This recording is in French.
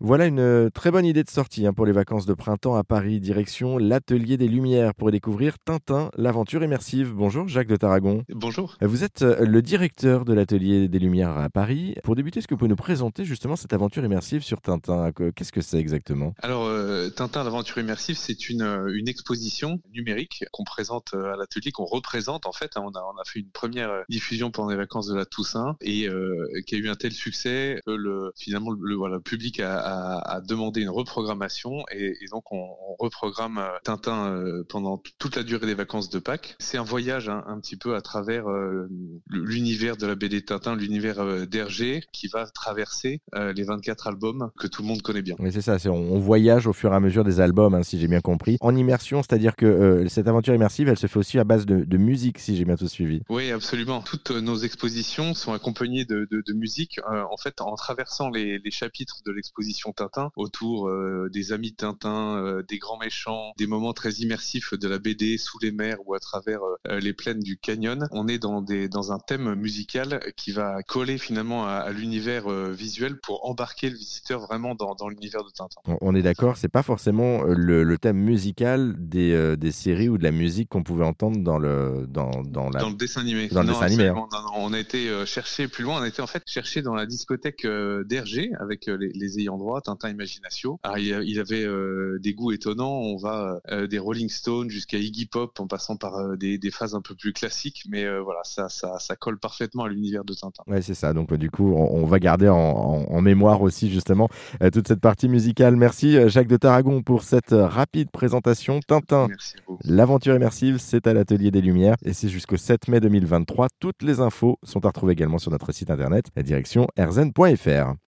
Voilà une euh, très bonne idée de sortie hein, pour les vacances de printemps à Paris, direction l'Atelier des Lumières pour y découvrir Tintin, l'aventure immersive. Bonjour Jacques de Tarragon. Bonjour. Vous êtes euh, le directeur de l'Atelier des Lumières à Paris. Pour débuter, est-ce que vous pouvez nous présenter justement cette aventure immersive sur Tintin? Qu'est-ce que c'est exactement? Alors, euh, Tintin, l'aventure immersive, c'est une, une exposition numérique qu'on présente à l'atelier, qu'on représente en fait. On a, on a fait une première diffusion pendant les vacances de la Toussaint et qui a eu un tel succès que le, finalement le, public a à, demander une reprogrammation et, donc on, reprogramme euh, Tintin euh, pendant toute la durée des vacances de Pâques. C'est un voyage hein, un petit peu à travers euh, l'univers de la BD Tintin, l'univers d'Hergé qui va traverser les 24 albums que tout le monde connaît bien. Oui, c'est ça, on, voyage au fur et à mesure des albums, hein, si j'ai bien compris. En immersion, c'est-à-dire que cette aventure immersive, elle se fait aussi à base de, musique, si j'ai bien tout suivi. Oui, absolument. Toutes nos expositions sont accompagnées de, musique. en fait, en traversant les chapitres de l'exposition Tintin autour euh, des amis de Tintin, euh, des grands méchants, des moments très immersifs de la BD sous les mers ou à travers euh, les plaines du canyon. On est dans, des, dans un thème musical qui va coller finalement à, l'univers visuel pour embarquer le visiteur vraiment dans, dans l'univers de Tintin. On est d'accord, c'est pas forcément le, thème musical des, des, séries ou de la musique qu'on pouvait entendre dans le, dans, dans, la... dans le dessin animé. Dans le dessin animé. Hein. on a été chercher plus loin, on a été en fait chercher dans la discothèque d'Hergé avec les, les ayants droit Tintin Imagination. il avait euh, des goûts étonnants. On va euh, des Rolling Stones jusqu'à Iggy Pop en passant par euh, des, phases un peu plus classiques. Mais voilà, ça, ça, ça, colle parfaitement à l'univers de Tintin. Ouais, c'est ça. Donc du coup, on, va garder en, mémoire aussi justement toute cette partie musicale. Merci Jacques de Tarragon pour cette rapide présentation. Tintin, l'aventure immersive, c'est à l'Atelier des Lumières et c'est jusqu'au 7 mai 2023. Toutes les infos sont à retrouver également sur notre site internet, la direction erzen.fr.